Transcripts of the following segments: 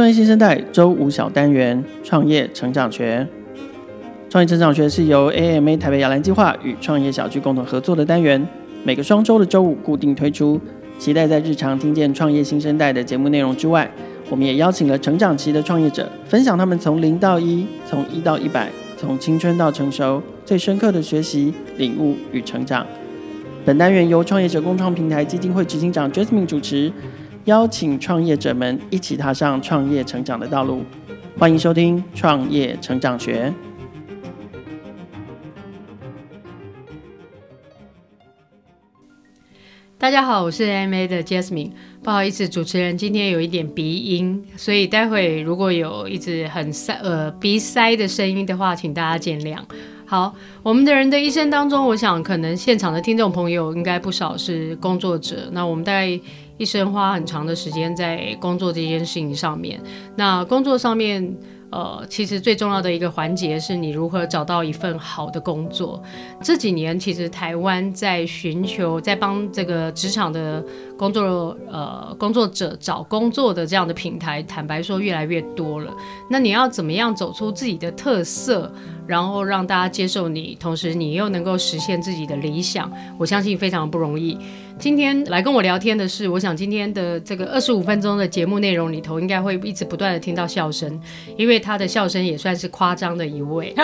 创业新生代周五小单元创业成长学。创业成长学是由 AMA 台北摇篮计划与创业小聚共同合作的单元，每个双周的周五固定推出。期待在日常听见创业新生代的节目内容之外，我们也邀请了成长期的创业者，分享他们从零到一、从一到一百、从青春到成熟最深刻的学习、领悟与成长。本单元由创业者共创平台基金会执行长 Jasmine 主持。邀请创业者们一起踏上创业成长的道路，欢迎收听《创业成长学》。大家好，我是 MA 的 Jasmine，不好意思，主持人今天有一点鼻音，所以待会如果有一直很塞呃鼻塞的声音的话，请大家见谅。好，我们的人的一生当中，我想可能现场的听众朋友应该不少是工作者，那我们大概。一生花很长的时间在工作这件事情上面，那工作上面，呃，其实最重要的一个环节是你如何找到一份好的工作。这几年，其实台湾在寻求，在帮这个职场的工作，呃，工作者找工作的这样的平台，坦白说越来越多了。那你要怎么样走出自己的特色？然后让大家接受你，同时你又能够实现自己的理想，我相信非常不容易。今天来跟我聊天的是，我想今天的这个二十五分钟的节目内容里头，应该会一直不断的听到笑声，因为他的笑声也算是夸张的一位。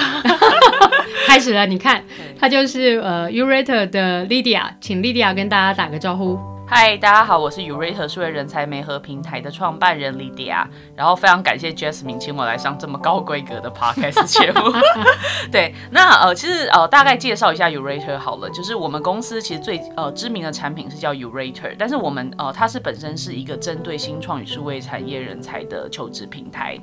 开始了，你看，他就是呃 Yourator 的 Lydia，请 Lydia 跟大家打个招呼。嗨，大家好，我是 Yourator 数位人才媒合平台的创办人 Lydia，然后非常感谢 Jasmine 请我来上这么高规格的 Podcast 节目。对，那呃，其实呃，大概介绍一下 Yourator 好了，就是我们公司其实最呃知名的产品是叫 Yourator，但是我们呃，它是本身是一个针对新创与数位产业人才的求职平台。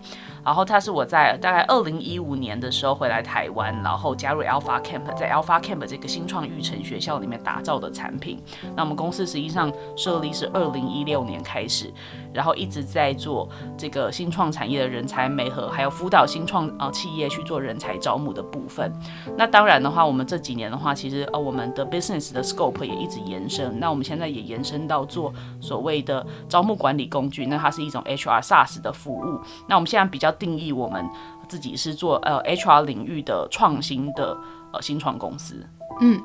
然后它是我在大概二零一五年的时候回来台湾，然后加入 Alpha Camp，在 Alpha Camp 这个新创育成学校里面打造的产品。那我们公司实际上设立是二零一六年开始，然后一直在做这个新创产业的人才媒合，还有辅导新创呃企业去做人才招募的部分。那当然的话，我们这几年的话，其实呃我们的 business 的 scope 也一直延伸。那我们现在也延伸到做所谓的招募管理工具，那它是一种 HR SaaS 的服务。那我们现在比较定义我们自己是做呃 HR 领域的创新的呃新创公司。嗯，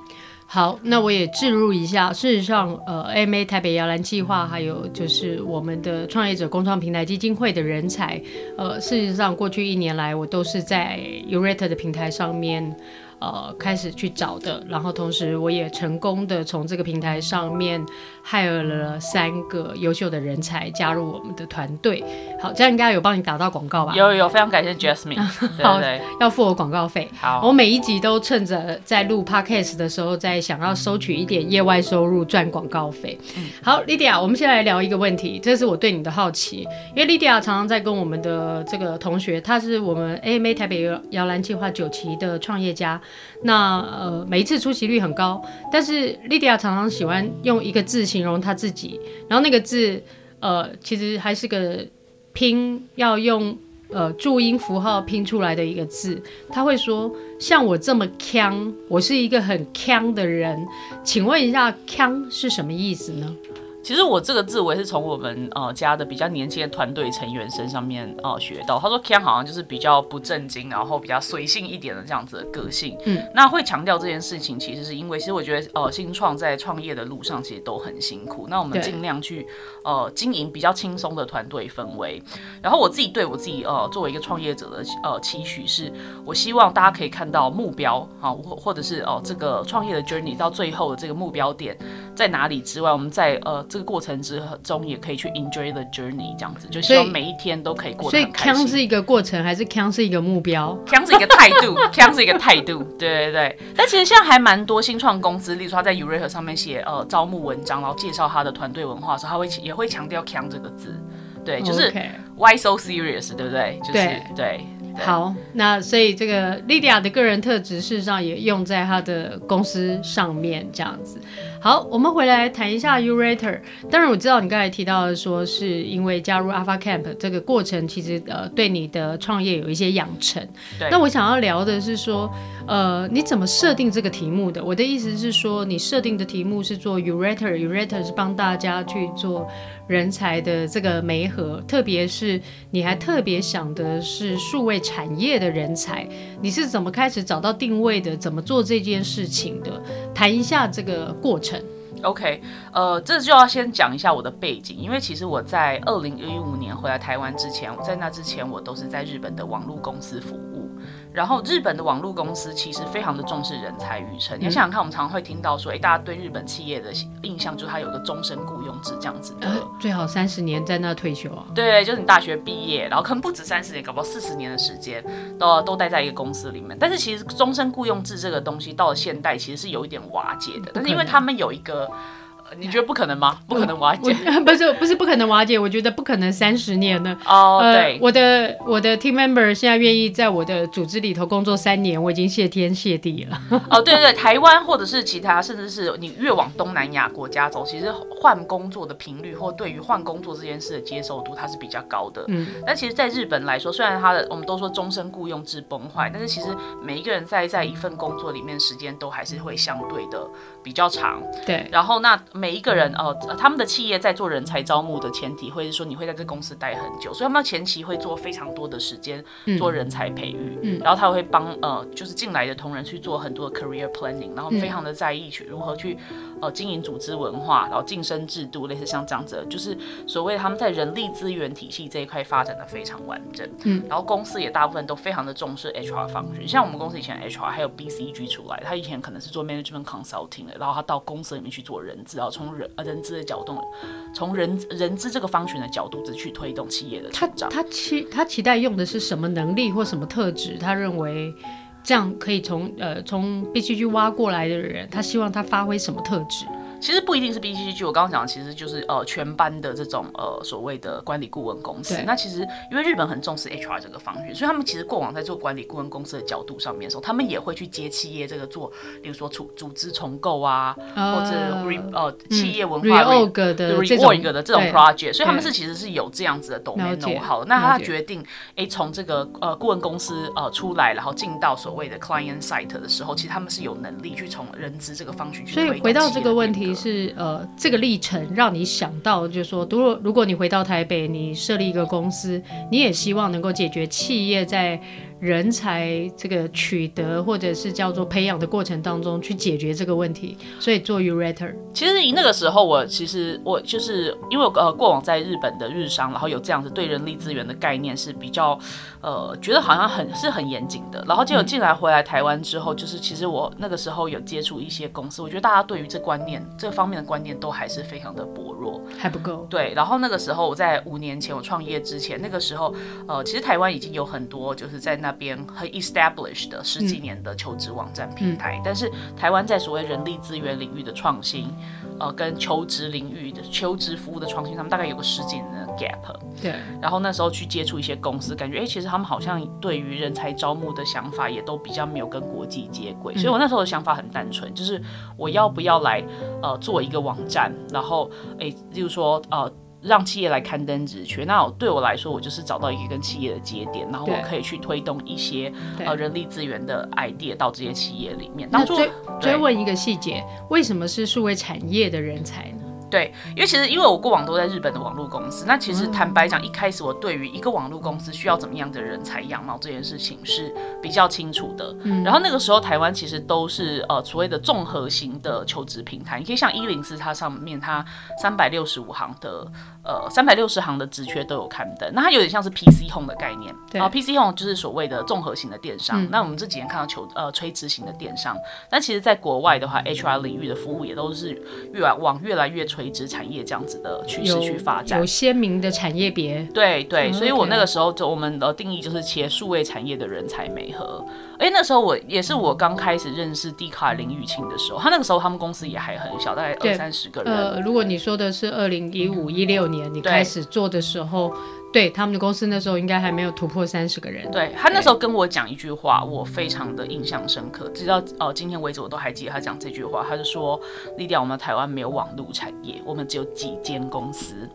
好，那我也置入一下。事实上，呃，AMA 台北摇篮计划，还有就是我们的创业者共创平台基金会的人才，呃，事实上过去一年来，我都是在 Urate 的平台上面。呃，开始去找的，然后同时我也成功的从这个平台上面 hire 了三个优秀的人才加入我们的团队。好，这样应该有帮你打到广告吧？有有，非常感谢 Jasmine。好，要付我广告费。好，我每一集都趁着在录 podcast 的时候，在想要收取一点业外收入赚广告费。嗯、好，Lydia，我们先来聊一个问题，这是我对你的好奇，因为 Lydia 常常在跟我们的这个同学，他是我们 AMA 台北摇篮计划九期的创业家。那呃，每一次出席率很高，但是莉迪亚常常喜欢用一个字形容她自己，然后那个字呃，其实还是个拼要用呃注音符号拼出来的一个字。她会说：“像我这么锵，我是一个很锵的人。”请问一下，“锵”是什么意思呢？其实我这个字我也是从我们呃家的比较年轻的团队成员身上面呃学到。他说 “Ken” 好像就是比较不正经，然后比较随性一点的这样子的个性。嗯，那会强调这件事情，其实是因为其实我觉得呃新创在创业的路上其实都很辛苦。那我们尽量去呃经营比较轻松的团队氛围。然后我自己对我自己呃作为一个创业者的呃期许是，我希望大家可以看到目标啊，或或者是哦、呃、这个创业的 journey 到最后的这个目标点在哪里之外，我们在呃这个过程之中也可以去 enjoy the journey，这样子就希望每一天都可以过得很开心。所以，锵是一个过程，还是锵是一个目标？锵是一个态度，锵是一个态度。对对对。但其实现在还蛮多新创公司，例如说他在 Yourator 上面写呃招募文章，然后介绍他的团队文化的时候，他会也会强调锵这个字。对，就是 why so serious，对不对？就是对。对好，那所以这个莉迪亚的个人特质，事实上也用在她的公司上面，这样子。好，我们回来谈一下 Yourator。当然，我知道你刚才提到的，说是因为加入 Alpha Camp 这个过程，其实呃对你的创业有一些养成。那我想要聊的是说，呃，你怎么设定这个题目的？我的意思是说，你设定的题目是做 Yourator，Yourator 是帮大家去做人才的这个媒合，特别是你还特别想的是数位产业的人才，你是怎么开始找到定位的？怎么做这件事情的？谈一下这个过程。OK，呃，这就要先讲一下我的背景，因为其实我在二零一五年回来台湾之前，在那之前我都是在日本的网络公司服务。然后日本的网络公司其实非常的重视人才育成。你想想看，我们常常会听到说，哎，大家对日本企业的印象就是它有个终身雇佣制这样子的，呃、最好三十年在那退休啊。对，就是你大学毕业，然后可能不止三十年，搞不好四十年的时间都都待在一个公司里面。但是其实终身雇佣制这个东西到了现代其实是有一点瓦解的，但是因为他们有一个。你觉得不可能吗？不可能瓦解，不是不是不可能瓦解，我觉得不可能三十年呢。哦，对，我的我的 team member 现在愿意在我的组织里头工作三年，我已经谢天谢地了。哦，对对对，台湾或者是其他，甚至是你越往东南亚国家走，其实换工作的频率或对于换工作这件事的接受度，它是比较高的。嗯，但其实，在日本来说，虽然它的我们都说终身雇佣制崩坏，但是其实每一个人在在一份工作里面时间都还是会相对的比较长。对，然后那。每一个人哦、呃，他们的企业在做人才招募的前提，会是说你会在这公司待很久，所以他们前期会做非常多的时间做人才培育，嗯，然后他会帮呃，就是进来的同仁去做很多的 career planning，然后非常的在意去如何去呃经营组织文化，然后晋升制度，类似像这样子，就是所谓他们在人力资源体系这一块发展的非常完整，嗯，然后公司也大部分都非常的重视 HR 方式，像我们公司以前 HR 还有 BCG 出来，他以前可能是做 management consulting 的，然后他到公司里面去做人资。从人呃人资的角度，从人人资这个方群的角度，去推动企业的成长。他他期他期待用的是什么能力或什么特质？他认为这样可以从呃从 BCG 挖过来的人，他希望他发挥什么特质？其实不一定是 BCG，我刚刚讲的其实就是呃全班的这种呃所谓的管理顾问公司。那其实因为日本很重视 HR 这个方面，所以他们其实过往在做管理顾问公司的角度上面的时候，他们也会去接企业这个做，比如说组组织重构啊，呃、或者 re 呃企业文化 reorg 的 reorg 的这种 project，所以他们是其实是有这样子的 domain know-how。那他决定哎从这个呃顾问公司呃出来，然后进到所谓的 client site 的时候，其实他们是有能力去从人资这个方向去。所以回到这个问题。是呃，这个历程让你想到，就是说，如果如果你回到台北，你设立一个公司，你也希望能够解决企业在。人才这个取得或者是叫做培养的过程当中去解决这个问题，所以做 Yourator。其实那个时候我其实我就是因为呃过往在日本的日商，然后有这样子对人力资源的概念是比较呃觉得好像很是很严谨的，然后结果进来回来台湾之后，就是其实我那个时候有接触一些公司，我觉得大家对于这观念这方面的观念都还是非常的薄弱，还不够。对，然后那个时候我在五年前我创业之前，那个时候呃其实台湾已经有很多就是在那。那边很 established 的十几年的求职网站平台，嗯、但是台湾在所谓人力资源领域的创新，呃，跟求职领域的求职服务的创新，他们大概有个十几年的 gap。对。然后那时候去接触一些公司，感觉哎、欸，其实他们好像对于人才招募的想法也都比较没有跟国际接轨，嗯、所以我那时候的想法很单纯，就是我要不要来呃做一个网站，然后哎，例如说呃。让企业来刊登职缺，那我对我来说，我就是找到一个跟企业的节点，然后我可以去推动一些呃人力资源的 idea 到这些企业里面。那追追问一个细节，为什么是数位产业的人才呢？对，因为其实因为我过往都在日本的网络公司，那其实坦白讲，一开始我对于一个网络公司需要怎么样的人才样貌这件事情是比较清楚的。嗯，然后那个时候台湾其实都是呃所谓的综合型的求职平台，你可以像一零四，它上面它三百六十五行的呃三百六十行的职缺都有刊登，那它有点像是 PC Home 的概念。对，然后 PC Home 就是所谓的综合型的电商。嗯，那我们这几年看到求呃垂直型的电商，那其实在国外的话，HR 领域的服务也都是越来往越来越。垂直产业这样子的趋势去发展，有鲜明的产业别。对对，所以我那个时候就我们的定义就是企业数位产业的人才媒合。哎，那时候我也是我刚开始认识迪卡林玉清的时候，他那个时候他们公司也还很小，大概二三十个人。呃，如果你说的是二零一五一六年你开始做的时候，对，他们的公司那时候应该还没有突破三十个人。对，他那时候跟我讲一句话，我非常的印象深刻，直到呃今天为止我都还记得他讲这句话。他就说：“丽迪亚，我们台湾没有网络产业，我们只有几间公司。”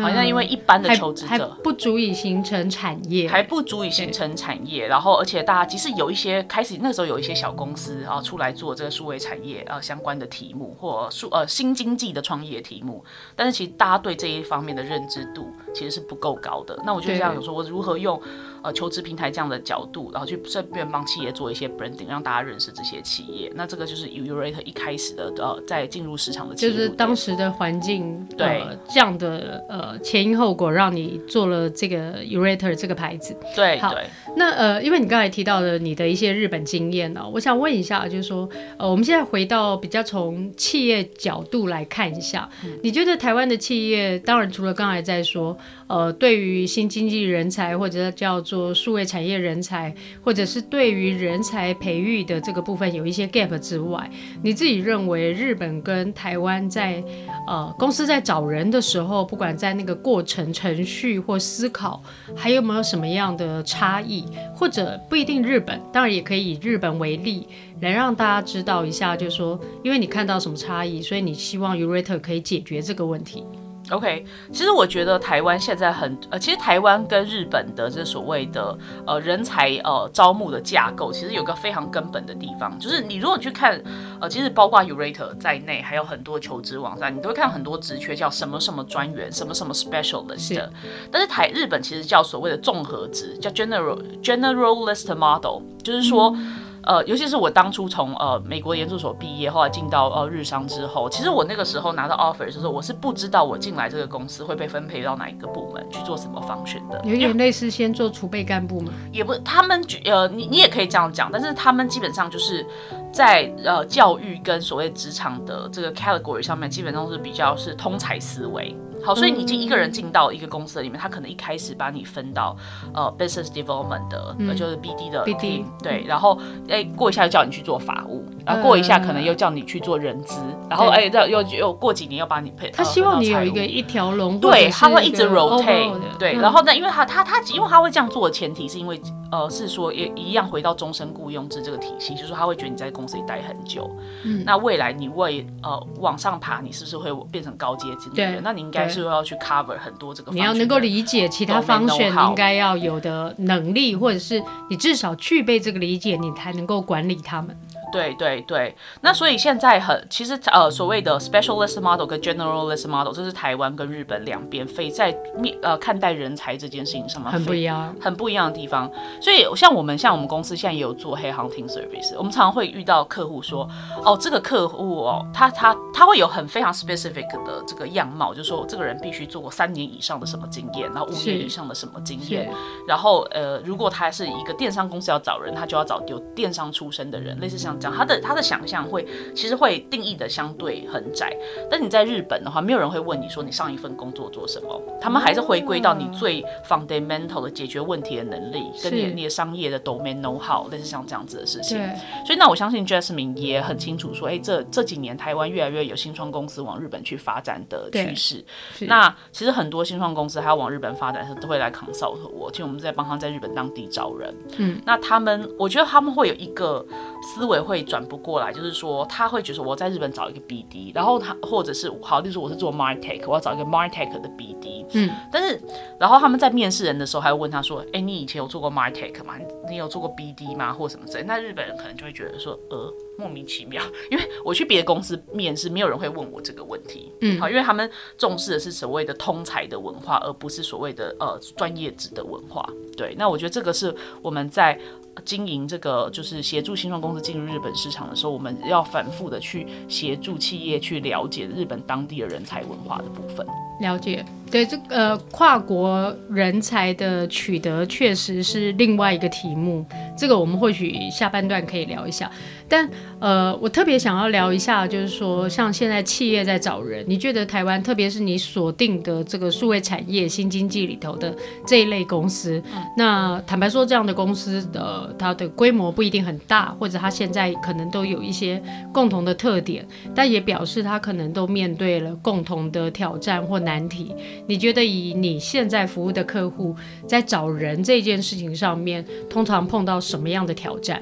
好像因为一般的求职者还不足以形成产业，还不足以形成产业。然后，而且大家即使有一些开始那时候有一些小公司啊出来做这个数位产业啊相关的题目或数呃新经济的创业题目，但是其实大家对这一方面的认知度其实是不够高的。那我就这样有说，我如何用呃求职平台这样的角度，然后去顺便帮企业做一些 branding，让大家认识这些企业。那这个就是 Yourator 一开始的呃在进入市场的就是当时的环境对、呃、这样的呃。呃，前因后果让你做了这个 Yourator 这个牌子。对，好，对那呃，因为你刚才提到了你的一些日本经验呢、哦，我想问一下，就是说，呃，我们现在回到比较从企业角度来看一下，嗯、你觉得台湾的企业，当然除了刚才在说，呃，对于新经济人才或者叫做数位产业人才，或者是对于人才培育的这个部分有一些 gap 之外，你自己认为日本跟台湾在呃公司在找人的时候，不管在那个过程、程序或思考，还有没有什么样的差异？或者不一定日本，当然也可以以日本为例，来让大家知道一下，就是说，因为你看到什么差异，所以你希望 Yourator 可以解决这个问题。OK，其实我觉得台湾现在很呃，其实台湾跟日本的这所谓的呃人才呃招募的架构，其实有个非常根本的地方，就是你如果去看呃，其实包括 Yourator 在内，还有很多求职网站，你都会看很多职缺叫什么什么专员，什么什么 specialist 的，但是台日本其实叫所谓的综合职，叫 general generalist model，就是说。嗯呃，尤其是我当初从呃美国研究所毕业，后来进到呃日商之后，其实我那个时候拿到 offer 的时候，我是不知道我进来这个公司会被分配到哪一个部门去做什么 function 的。有点类似先做储备干部吗？也不，他们呃，你你也可以这样讲，但是他们基本上就是在呃教育跟所谓职场的这个 category 上面，基本上是比较是通才思维。好，所以你进一个人进到一个公司里面，他可能一开始把你分到呃 business development 的，呃、就是 BD 的 BD 对，然后哎过一下又叫你去做法务，然后过一下可能又叫你去做人资，然后哎又又又过几年又把你配。他希望你有一个一条龙，对，他会一直 rotate，对，然后呢，因为他他他因为他会这样做的前提是因为呃是说也一样回到终身雇佣制这个体系，就是说他会觉得你在公司里待很久，嗯，那未来你为呃往上爬，你是不是会变成高阶经理人？那你应该。是要去 cover 很多这个，你要能够理解其他方选应该要有的能力，或者是你至少具备这个理解，你才能够管理他们。对对对，那所以现在很其实呃所谓的 specialist model 跟 generalist model，这是台湾跟日本两边非在面呃看待人才这件事情上面很不一样，很不一样的地方。所以像我们像我们公司现在也有做 head hunting service，我们常常会遇到客户说，哦这个客户哦他他他会有很非常 specific 的这个样貌，就是说这个人必须做过三年以上的什么经验，然后五年以上的什么经验，然后呃如果他是一个电商公司要找人，他就要找有电商出身的人，类似像。讲他的他的想象会其实会定义的相对很窄，但你在日本的话，没有人会问你说你上一份工作做什么，他们还是回归到你最 fundamental 的解决问题的能力，跟你你的商业的 domain know how，类似像这样子的事情。所以那我相信 Jasmine 也很清楚说，哎，这这几年台湾越来越有新创公司往日本去发展的趋势。那其实很多新创公司还要往日本发展的时候，都会来 consult 我，其实我们在帮他在日本当地招人。嗯，那他们我觉得他们会有一个思维。会转不过来，就是说他会觉得我在日本找一个 BD，然后他或者是好，例如说我是做 Martech，我要找一个 Martech 的 BD，嗯，但是然后他们在面试人的时候还会问他说，哎，你以前有做过 Martech 吗？你有做过 BD 吗？或什么之类，那日本人可能就会觉得说，呃。莫名其妙，因为我去别的公司面试，没有人会问我这个问题。嗯，好，因为他们重视的是所谓的通才的文化，而不是所谓的呃专业职的文化。对，那我觉得这个是我们在经营这个就是协助新创公司进入日本市场的时候，我们要反复的去协助企业去了解日本当地的人才文化的部分。了解，对这个呃跨国人才的取得确实是另外一个题目，这个我们或许下半段可以聊一下。但呃，我特别想要聊一下，就是说像现在企业在找人，你觉得台湾，特别是你锁定的这个数位产业新经济里头的这一类公司，嗯、那坦白说，这样的公司的它的规模不一定很大，或者它现在可能都有一些共同的特点，但也表示它可能都面对了共同的挑战或。难题，你觉得以你现在服务的客户在找人这件事情上面，通常碰到什么样的挑战？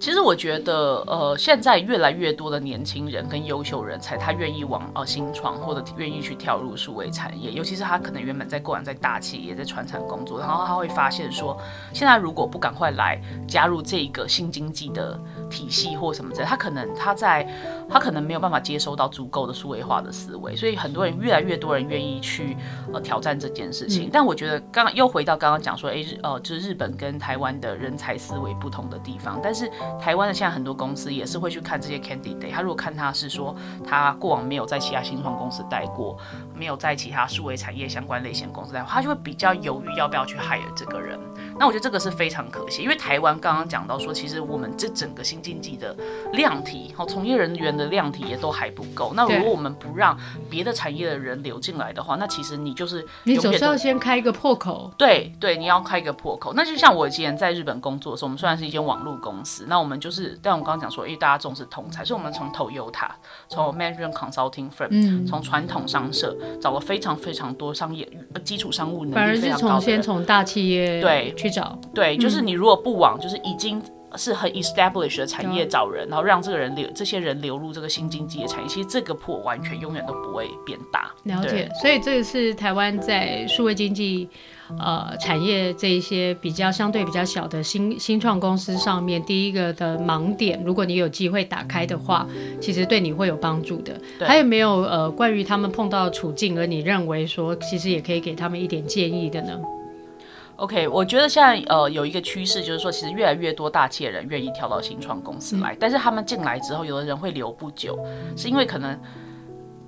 其实我觉得，呃，现在越来越多的年轻人跟优秀人才，他愿意往呃新创或者愿意去跳入数位产业，尤其是他可能原本在过往在大企业在传产工作，然后他会发现说，现在如果不赶快来加入这个新经济的体系或什么之类，他可能他在他可能没有办法接收到足够的数位化的思维，所以很多人越来越多人愿意去呃挑战这件事情。嗯、但我觉得刚刚又回到刚刚讲说，诶日呃就是日本跟台湾的人才思维不同的地方，但是。台湾的现在很多公司也是会去看这些 candidate，他如果看他是说他过往没有在其他新创公司待过，没有在其他数位产业相关类型公司待过，他就会比较犹豫要不要去 hire 这个人。那我觉得这个是非常可惜，因为台湾刚刚讲到说，其实我们这整个新经济的量体，好，从业人员的量体也都还不够。那如果我们不让别的产业的人流进来的话，那其实你就是你总是要先开一个破口。对对，你要开一个破口。那就像我以前在日本工作的时候，我们虽然是一间网络公司，那我们就是，但我刚刚讲说，因为大家重视通才，所以我们从 Toyota，从 Management Consulting Firm，从传统商社找了非常非常多商业基础商务能力非常高的人，反而是从先从大企业对去找，对，就是你如果不往就是已经是很 established 的产业找人，然后让这个人流这些人流入这个新经济的产业，其实这个破完全永远都不会变大。了解，所以这个是台湾在数位经济。呃，产业这一些比较相对比较小的新新创公司上面，第一个的盲点，如果你有机会打开的话，其实对你会有帮助的。还有没有呃，关于他们碰到的处境，而你认为说其实也可以给他们一点建议的呢？OK，我觉得现在呃有一个趋势，就是说其实越来越多大企业人愿意跳到新创公司来，嗯，但是他们进来之后，有的人会留不久，是因为可能。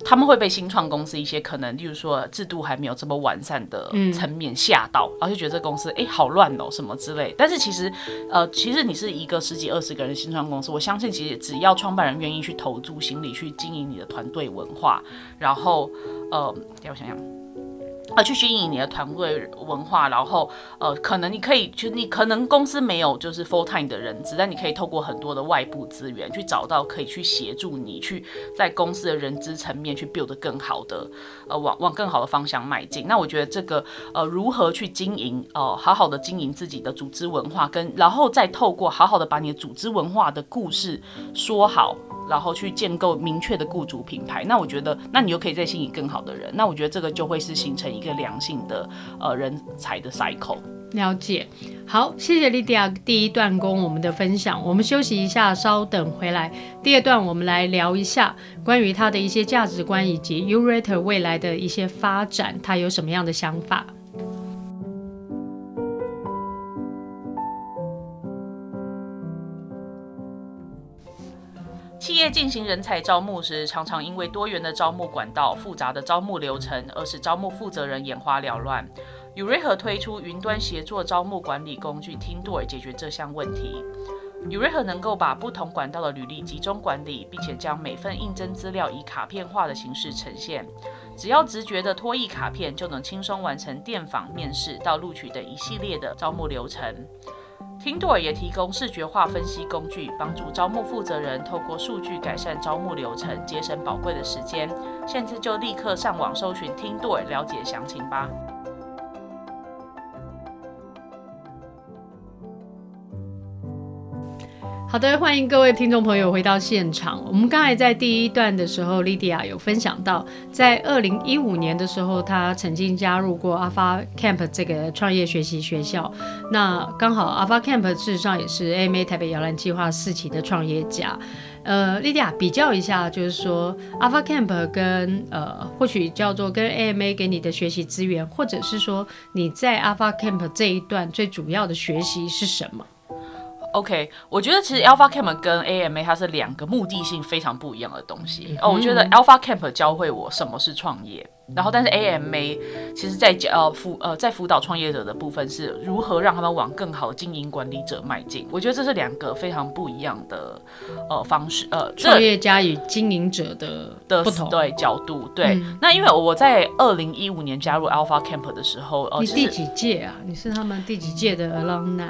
他们会被新创公司一些可能，例如说制度还没有这么完善的层面吓到，然后就觉得这公司哎、欸、好乱哦什么之类。但是其实，呃，其实你是一个十几二十个人的新创公司，我相信其实只要创办人愿意去投注心力去经营你的团队文化，然后呃，让我想想。呃，去经营你的团队文化，然后呃，可能你可以，就你可能公司没有就是 full time 的人资，但你可以透过很多的外部资源去找到可以去协助你去在公司的人资层面去 build 更好的，呃，往往更好的方向迈进。那我觉得这个呃，如何去经营，呃，好好的经营自己的组织文化，跟然后再透过好好的把你的组织文化的故事说好。然后去建构明确的雇主品牌，那我觉得，那你又可以再吸引更好的人，那我觉得这个就会是形成一一个良性的呃人才的 cycle。了解，好，谢谢 Lydia 第一段跟我们的分享，我们休息一下，稍等回来，第二段我们来聊一下关于他的一些价值观以及 Urate 未来的一些发展，他有什么样的想法。企业进行人才招募时，常常因为多元的招募管道、复杂的招募流程，而使招募负责人眼花缭乱。Yourator 推出云端协作招募管理工具 Teamdoor 解决这项问题。Yourator 能够把不同管道的履历集中管理，并且将每份应征资料以卡片化的形式呈现。只要直觉的拖曳卡片，就能轻松完成电访、面试到录取等一系列的招募流程。听对也提供视觉化分析工具，帮助招募负责人透过数据改善招募流程，节省宝贵的时间。现在就立刻上网搜寻听对了解详情吧。好的，欢迎各位听众朋友回到现场。我们刚才在第一段的时候，Lydia 有分享到，在二零一五年的时候，她曾经加入过 Alpha Camp 这个创业学习学校。那刚好 Alpha Camp 事实上也是 AMA 台北摇篮计划四期的创业家。呃，Lydia 比较一下，就是说 Alpha Camp 跟呃，或许叫做跟 AMA 给你的学习资源，或者是说你在 Alpha Camp 这一段最主要的学习是什么？OK，我觉得其实 Alpha Camp 跟 AMA 它是两个目的性非常不一样的东西。哦、嗯，我觉得 Alpha Camp 教会我什么是创业，然后但是 AMA 其实在教辅呃在辅导创业者的部分是如何让他们往更好经营管理者迈进。我觉得这是两个非常不一样的呃方式呃创业家与经营者的的不同对角度对、嗯。那因为我在二零一五年加入 Alpha Camp 的时候，呃，你第几届啊？你是他们第几届的 Alumni？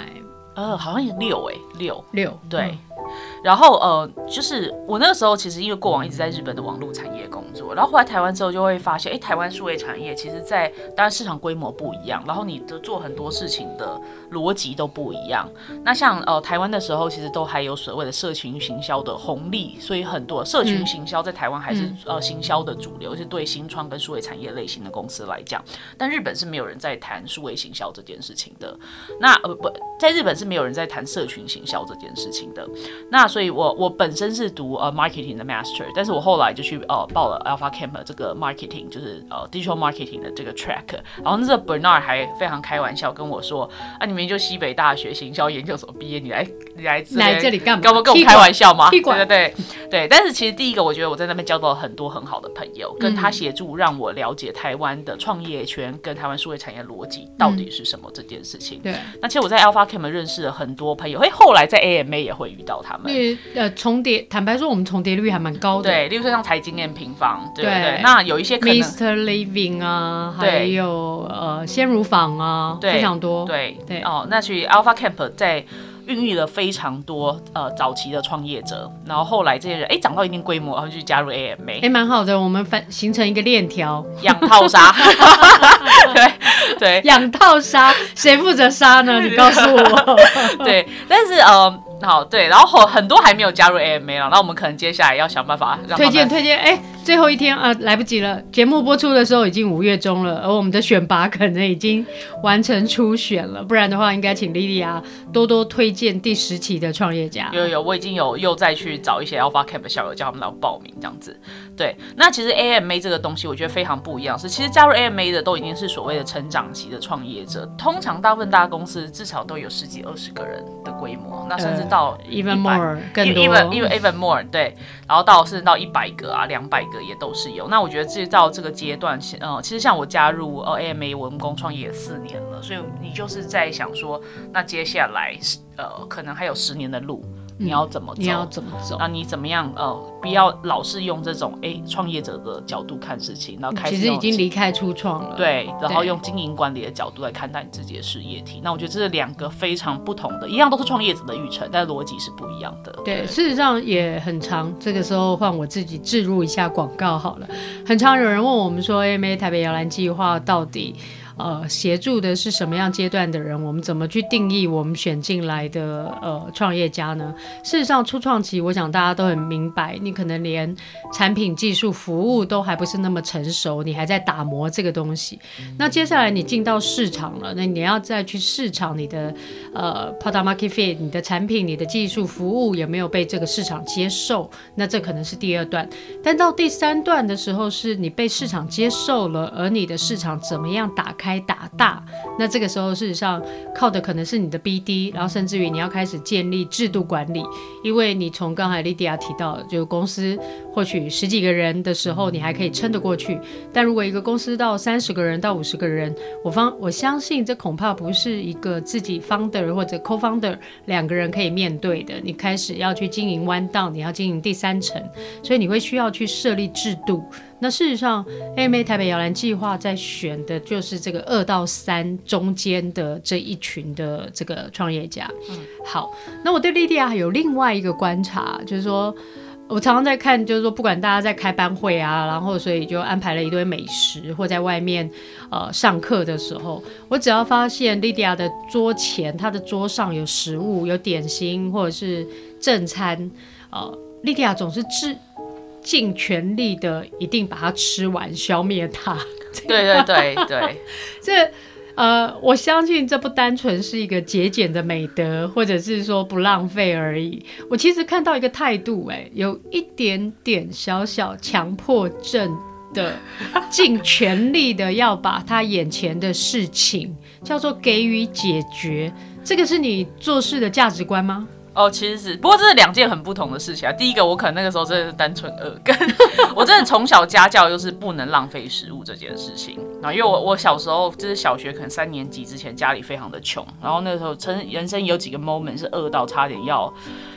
呃，好像有六哎，六。六对、嗯，然后呃，就是我那个时候其实因为过往一直在日本的网络产业工作，然后后来台湾之后就会发现，哎，台湾数位产业其实在当然市场规模不一样，然后你的做很多事情的逻辑都不一样。那像呃台湾的时候，其实都还有所谓的社群行销的红利，所以很多社群行销在台湾还是、嗯、呃行销的主流，是对新创跟数位产业类型的公司来讲。但日本是没有人在谈数位行销这件事情的。那呃不在日本是没有人在谈社群行销这件事情的。那所以我我本身是读呃 marketing 的 master，但是我后来就去呃报了 Alpha Camp 这个 marketing，就是呃 digital marketing 的这个 track。然后那个 Bernard 还非常开玩笑跟我说啊，你明明就西北大学行销研究所毕业，你来你来来这里干嘛？跟我跟我开玩笑吗？对对对对。但是其实第一个，我觉得我在那边交到了很多很好的朋友，跟他协助让我了解台湾的创业圈跟台湾数位产业逻辑到底是什么这件事情。对。那其实我在 Alpha Camp 认识了很多朋友，哎，后来在 AMA 也会遇到他们。呃，重叠，坦白说，我们重叠率还蛮高的。对，例如说像财经 M 平方，对对，对。那有一些可能 Mr. Living 啊，还有呃，鲜乳坊啊，非常多。对对哦，那去 Alpha Camp 在。孕育了非常多呃早期的创业者，然后后来这些人哎长到一定规模，然后就加入 AMA，哎蛮好的，我们反形成一个链条，养套杀，对对，养套杀，谁负责杀呢？你告诉我，对，但是呃。好，对，然后很多还没有加入 AMA 了，那我们可能接下来要想办法让推荐推荐。哎，最后一天啊，来不及了，节目播出的时候已经五月中了，而我们的选拔可能已经完成初选了，不然的话，应该请莉莉亚多多推荐第十期的创业家。有有，我已经有又再去找一些 Alpha Camp 的校友，叫他们来报名这样子。对，那其实 AMA 这个东西，我觉得非常不一样，是其实加入 AMA 的都已经是所谓的成长期的创业者，通常大部分大公司至少都有十几二十个人的规模，那甚至。到 even more 更多，even even even more 对，然后到甚至到一百个啊，两百个也都是有。那我觉得这到这个阶段，呃，其实像我加入呃 AMA 文工创业四年了，所以你就是在想说，那接下来呃可能还有十年的路。你要怎么走？你要怎么走？那你怎么样？呃，不要老是用这种哎创业者的角度看事情，然后开始其实已经离开初创了。对，然后用经营管理的角度来看待你自己的事业体。那我觉得这是两个非常不同的，一样都是创业者的育成，但逻辑是不一样的。对，对事实上也很长。这个时候换我自己置入一下广告好了。很常有人问我们说，AMA 台北摇篮计划到底？呃，协助的是什么样阶段的人？我们怎么去定义我们选进来的呃创业家呢？事实上，初创期，我想大家都很明白，你可能连产品、技术、服务都还不是那么成熟，你还在打磨这个东西。那接下来你进到市场了，那你要再去市场你的呃 product market fit，你的产品、你的技术、服务有没有被这个市场接受？那这可能是第二段。但到第三段的时候，是你被市场接受了，而你的市场怎么样打开？打大，那这个时候事实上靠的可能是你的 BD，然后甚至于你要开始建立制度管理，因为你从刚才莉迪亚提到，就公司或许十几个人的时候，你还可以撑得过去，但如果一个公司到三十个人到五十个人，我方我相信这恐怕不是一个自己 founder 或者 co-founder 两个人可以面对的，你开始要去经营 one down，你要经营第三层，所以你会需要去设立制度。那事实上，AMA 台北摇篮计划在选的就是这个二到三中间的这一群的这个创业家。嗯，好，那我对莉迪亚还有另外一个观察，就是说我常常在看，就是说不管大家在开班会啊，然后所以就安排了一堆美食，或在外面呃上课的时候，我只要发现莉迪亚的桌前，她的桌上有食物，有点心或者是正餐，呃，莉迪亚总是致。尽全力的，一定把它吃完，消灭它。对对对对，这呃，我相信这不单纯是一个节俭的美德，或者是说不浪费而已。我其实看到一个态度，哎，有一点点小小强迫症的，尽全力的要把他眼前的事情叫做给予解决。这个是你做事的价值观吗？哦，其实是，不过这是两件很不同的事情啊。第一个，我可能那个时候真的是单纯饿，跟 我真的从小家教就是不能浪费食物这件事情啊。因为我我小时候就是小学可能三年级之前家里非常的穷，然后那个时候曾人生有几个 moment 是饿到差点要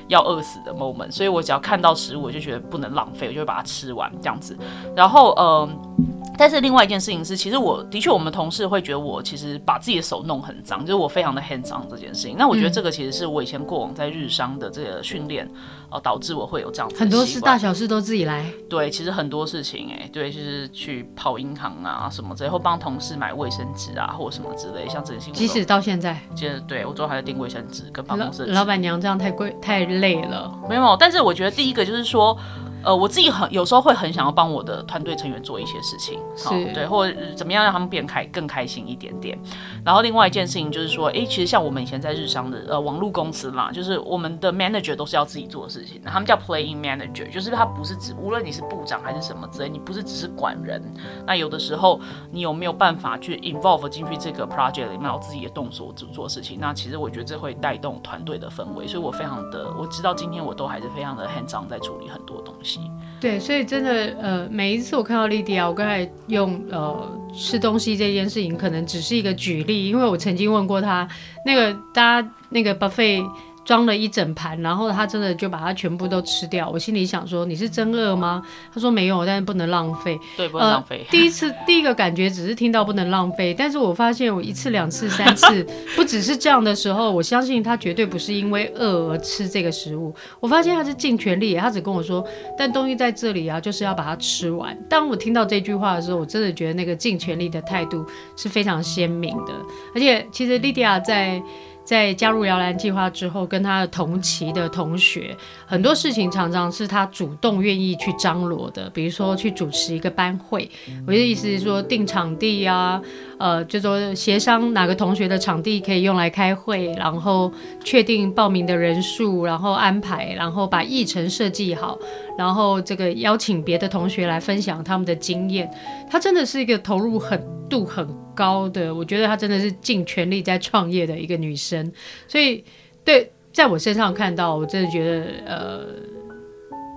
要饿死的 moment，所以我只要看到食物我就觉得不能浪费，我就会把它吃完这样子。然后嗯。但是另外一件事情是，其实我的确，我们同事会觉得我其实把自己的手弄很脏，就是我非常的 hands on 这件事情。那我觉得这个其实是我以前过往在日商的这个训练，呃，导致我会有这样子很多事大小事都自己来。对，其实很多事情，哎，对，就是去跑银行啊什么之类，或帮同事买卫生纸啊，或什么之类，像这些。即使到现在，其实对我最后还在订卫生纸跟办公室。老板娘这样太贵太累了。没有，但是我觉得第一个就是说。呃，我自己很有时候会很想要帮我的团队成员做一些事情，是对，或者怎么样让他们变开更开心一点点。然后另外一件事情就是说，哎，其实像我们以前在日商的呃网络公司啦，就是我们的 manager 都是要自己做的事情，他们叫 playing manager，就是他不是指无论你是部长还是什么之类，你不是只是管人。那有的时候你有没有办法去 involve 进去这个 project 里面，有自己的动手做做事情？那其实我觉得这会带动团队的氛围，所以我非常的，我知道今天我都还是非常的 hands on 在处理很多东西。对，所以真的，呃，每一次我看到莉迪亚，我刚才用呃吃东西这件事情，可能只是一个举例，因为我曾经问过他，那个大家那个 buffet。装了一整盘，然后他真的就把它全部都吃掉。我心里想说，你是真饿吗？他说没有，但是不能浪费。对，不能浪费。呃，第一次第一个感觉只是听到不能浪费，但是我发现我一次两次三次 不只是这样的时候，我相信他绝对不是因为饿而吃这个食物。我发现他是尽全力，他只跟我说，但东西在这里啊，就是要把它吃完。当我听到这句话的时候，我真的觉得那个尽全力的态度是非常鲜明的。而且其实莉迪亚在。在加入摇篮计划之后，跟他的同期的同学，很多事情常常是他主动愿意去张罗的，比如说去主持一个班会，我的意思是说定场地、啊。呃，就说协商哪个同学的场地可以用来开会，然后确定报名的人数，然后安排，然后把议程设计好，然后这个邀请别的同学来分享他们的经验。她真的是一个投入很度很高的，我觉得她真的是尽全力在创业的一个女生。所以，对，在我身上看到，我真的觉得，呃，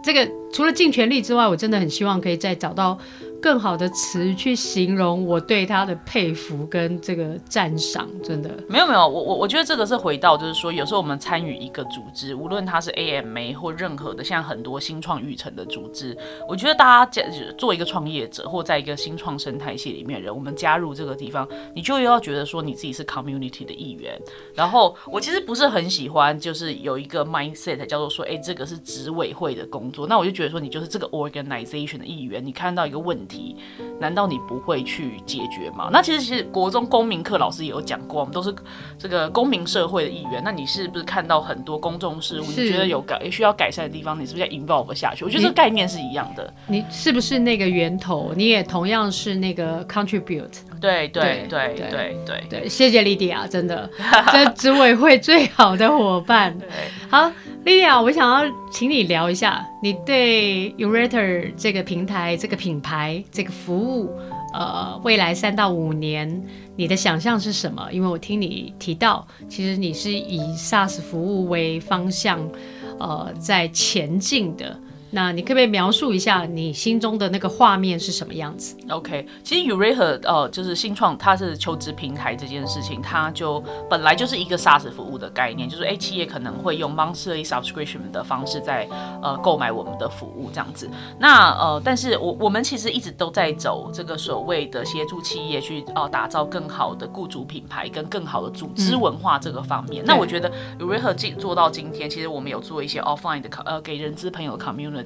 这个除了尽全力之外，我真的很希望可以再找到。更好的词去形容我对他的佩服跟这个赞赏，真的没有没有，我我我觉得这个是回到就是说，有时候我们参与一个组织，无论它是 AMA 或任何的，像很多新创育成的组织，我觉得大家做一个创业者或在一个新创生态系里面的人，我们加入这个地方，你就要觉得说你自己是 community 的一员。然后我其实不是很喜欢，就是有一个 mindset 叫做说，哎，这个是执委会的工作，那我就觉得说你就是这个 organization 的一员，你看到一个问题题。难道你不会去解决吗？那其实，其实国中公民课老师也有讲过，我们都是这个公民社会的一员。那你是不是看到很多公众事务，你觉得有改需要改善的地方，你是不是要 involve 下去？我觉得这个概念是一样的。你是不是那个源头？你也同样是那个 contribute。对对对对对对对，谢谢莉迪亚，真的，这执委会最好的伙伴。好，莉莉啊，我想要请你聊一下，你对 Urater 这个平台、这个品牌、这个服务，呃，未来三到五年你的想象是什么？因为我听你提到，其实你是以 SaaS 服务为方向，呃，在前进的。那你可不可以描述一下你心中的那个画面是什么样子？OK，其实 Yourator 呃，就是新创，它是求职平台这件事情，它就本来就是一个 SaaS 服务的概念，就是哎，企业可能会用 monthly subscription 的方式在呃购买我们的服务这样子。那呃，但是我我们其实一直都在走这个所谓的协助企业去哦、呃、打造更好的雇主品牌跟更好的组织文化这个方面。那我觉得 Yourator 进做到今天，其实我们有做一些 offline 的呃给人资朋友 commune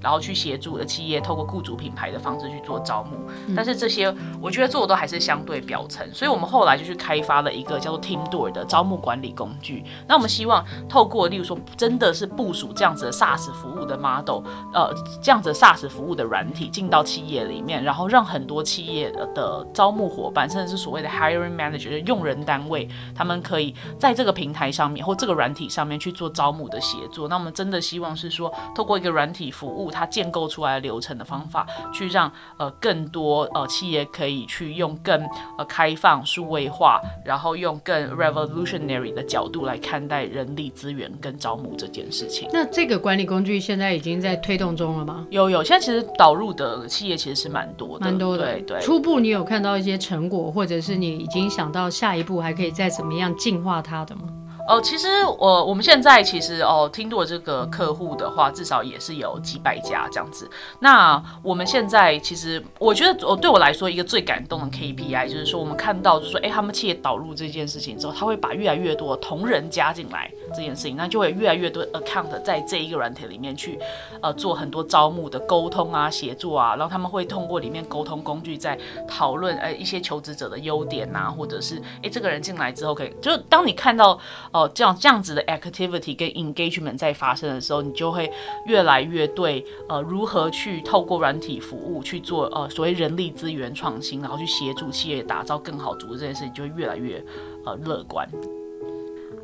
然后去协助的企业透过雇主品牌的方式去做招募，但是这些我觉得做的都还是相对表层，所以我们后来就去开发了一个叫做 Teamdoor 的招募管理工具。那我们希望透过例如说真的是部署这样子的 SaaS 服务的 model，呃，这样子的 SaaS 服务的软体进到企业里面，然后让很多企业的招募伙伴，甚至是所谓的 hiring manager 的用人单位，他们可以在这个平台上面或这个软体上面去做招募的协作。那我们真的希望是说透过一个软体服务，它建构出来的流程的方法，去让呃更多呃企业可以去用更呃开放数位化，然后用更 revolutionary 的角度来看待人力资源跟招募这件事情。那这个管理工具现在已经在推动中了吗？有有，现在其实导入的企业其实是蛮多的，蛮多的。对对。初步你有看到一些成果，或者是你已经想到下一步还可以再怎么样进化它的吗？呃，其实我我们现在其实哦，听过这个客户的话，至少也是有几百家这样子。那我们现在其实，我觉得我对我来说一个最感动的 KPI 就是说，我们看到就是说，哎，他们企业导入这件事情之后，他会把越来越多同仁加进来这件事情，那就会越来越多 account 在这一个软体里面去呃做很多招募的沟通啊、协作啊，然后他们会通过里面沟通工具在讨论哎一些求职者的优点啊，或者是哎这个人进来之后可以，就是当你看到。哦，这样这样子的 activity 跟 engagement 在发生的时候，你就会越来越对呃如何去透过软体服务去做呃所谓人力资源创新，然后去协助企业打造更好组织这件事情，就会越来越呃乐观。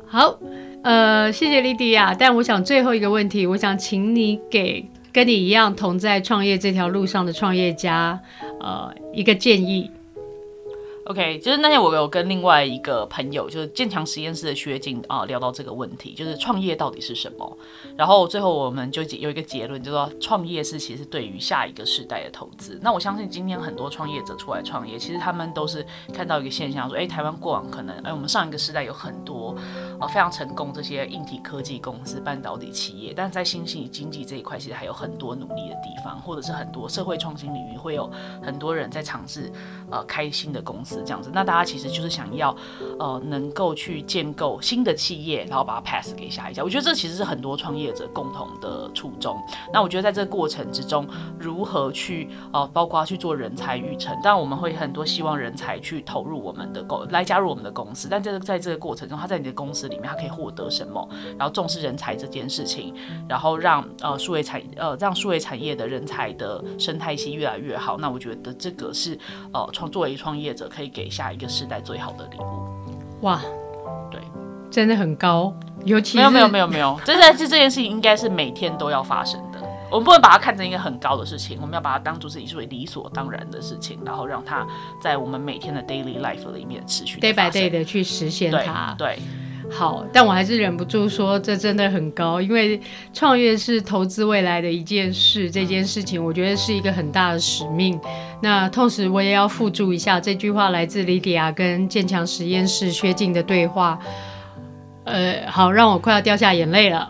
好，呃，谢谢莉迪亚。但我想最后一个问题，我想请你给跟你一样同在创业这条路上的创业家呃一个建议。OK，就是那天我有跟另外一个朋友，就是建强实验室的薛静啊，聊到这个问题，就是创业到底是什么？然后最后我们就有一个结论，就是说创业是其实对于下一个世代的投资。那我相信今天很多创业者出来创业，其实他们都是看到一个现象，说，哎，台湾过往可能，哎，我们上一个世代有很多呃非常成功这些硬体科技公司、半导体企业，但是在新兴经济这一块，其实还有很多努力的地方，或者是很多社会创新领域会有很多人在尝试呃开新的公司。这样子，那大家其实就是想要，呃，能够去建构新的企业，然后把它 pass 给下一家。我觉得这其实是很多创业者共同的初衷。那我觉得在这个过程之中，如何去，呃，包括去做人才育成，当然我们会很多希望人才去投入我们的公，来加入我们的公司。但这个在这个过程中，他在你的公司里面，他可以获得什么？然后重视人才这件事情，然后让呃数位产呃让数位产业的人才的生态系越来越好。那我觉得这个是呃创作为创业者可以。给下一个世代最好的礼物，哇，对，真的很高，尤其没有没有没有没有，这在这这件事情应该是每天都要发生的，我们不能把它看成一个很高的事情，我们要把它当做是一为理所当然的事情，然后让它在我们每天的 daily life 里面持续 day by day 的去实现它，对。对好，但我还是忍不住说，这真的很高，因为创业是投资未来的一件事，这件事情我觉得是一个很大的使命。那同时，我也要附注一下，这句话来自莉迪亚跟建强实验室薛静的对话。呃，好，让我快要掉下眼泪了，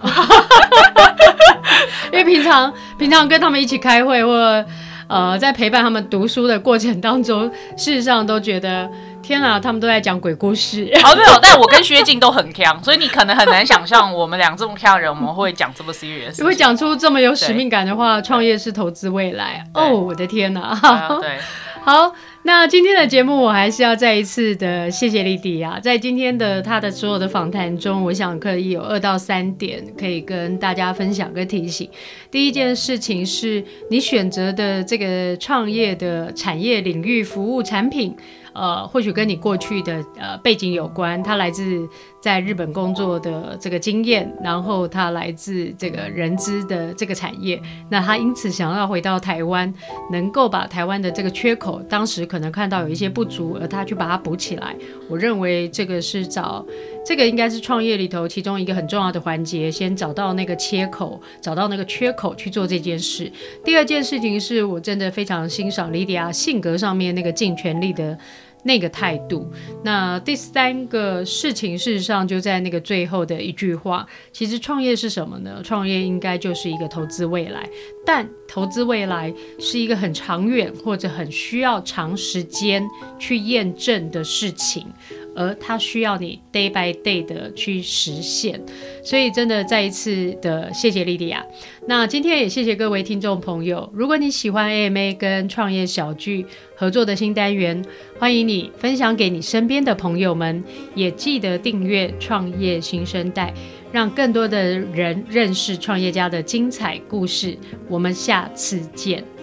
因为平常平常跟他们一起开会，或呃在陪伴他们读书的过程当中，事实上都觉得。天啊，他们都在讲鬼故事。哦，没有，但我跟薛静都很强，所以你可能很难想象我们俩这么强的人，我们会讲这么 serious。会讲出这么有使命感的话，创业是投资未来。哦，我的天哪！对，好，那今天的节目我还是要再一次的谢谢莉迪亚，在今天的他的所有的访谈中，我想可以有二到三点可以跟大家分享跟提醒。第一件事情是你选择的这个创业的产业领域、服务产品。呃，或许跟你过去的呃背景有关，他来自在日本工作的这个经验，然后他来自这个人资的这个产业，那他因此想要回到台湾，能够把台湾的这个缺口，当时可能看到有一些不足，而他去把它补起来。我认为这个是找这个应该是创业里头其中一个很重要的环节，先找到那个切口，找到那个缺口去做这件事。第二件事情是我真的非常欣赏莉迪亚性格上面那个尽全力的。那个态度。那第三个事情，事实上就在那个最后的一句话。其实创业是什么呢？创业应该就是一个投资未来，但投资未来是一个很长远或者很需要长时间去验证的事情。而它需要你 day by day 的去实现，所以真的再一次的谢谢莉迪亚。那今天也谢谢各位听众朋友。如果你喜欢 AMA 跟创业小聚合作的新单元，欢迎你分享给你身边的朋友们，也记得订阅创业新生代，让更多的人认识创业家的精彩故事。我们下次见。